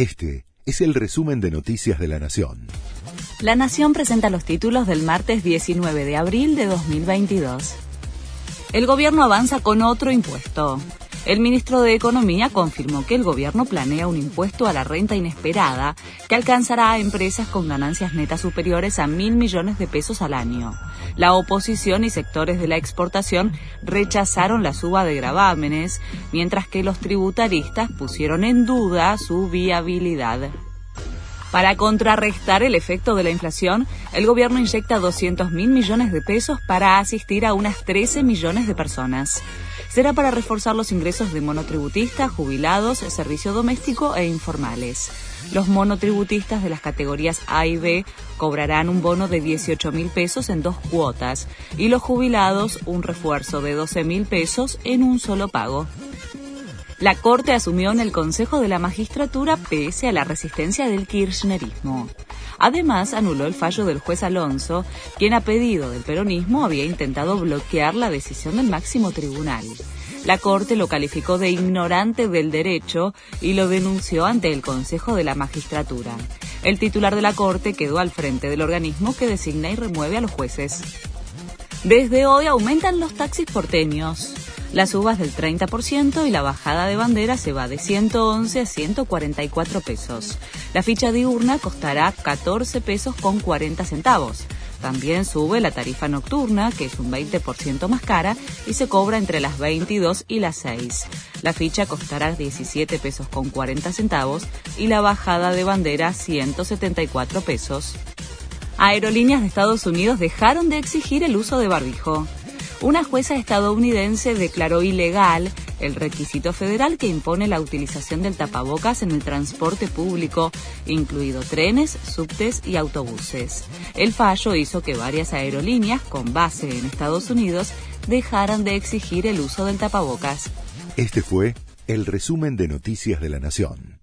Este es el resumen de Noticias de la Nación. La Nación presenta los títulos del martes 19 de abril de 2022. El gobierno avanza con otro impuesto. El ministro de Economía confirmó que el gobierno planea un impuesto a la renta inesperada que alcanzará a empresas con ganancias netas superiores a mil millones de pesos al año. La oposición y sectores de la exportación rechazaron la suba de gravámenes, mientras que los tributaristas pusieron en duda su viabilidad. Para contrarrestar el efecto de la inflación, el gobierno inyecta 200 mil millones de pesos para asistir a unas 13 millones de personas será para reforzar los ingresos de monotributistas, jubilados, servicio doméstico e informales. Los monotributistas de las categorías A y B cobrarán un bono de 18 mil pesos en dos cuotas y los jubilados un refuerzo de 12 mil pesos en un solo pago. La Corte asumió en el Consejo de la Magistratura pese a la resistencia del kirchnerismo. Además, anuló el fallo del juez Alonso, quien a pedido del peronismo había intentado bloquear la decisión del máximo tribunal. La Corte lo calificó de ignorante del derecho y lo denunció ante el Consejo de la Magistratura. El titular de la Corte quedó al frente del organismo que designa y remueve a los jueces. Desde hoy aumentan los taxis porteños. Las subas del 30% y la bajada de bandera se va de 111 a 144 pesos. La ficha diurna costará 14 pesos con 40 centavos. También sube la tarifa nocturna, que es un 20% más cara, y se cobra entre las 22 y las 6. La ficha costará 17 pesos con 40 centavos y la bajada de bandera 174 pesos. Aerolíneas de Estados Unidos dejaron de exigir el uso de barbijo una jueza estadounidense declaró ilegal el requisito federal que impone la utilización del tapabocas en el transporte público, incluido trenes, subtes y autobuses. El fallo hizo que varias aerolíneas con base en Estados Unidos dejaran de exigir el uso del tapabocas. Este fue el resumen de Noticias de la Nación.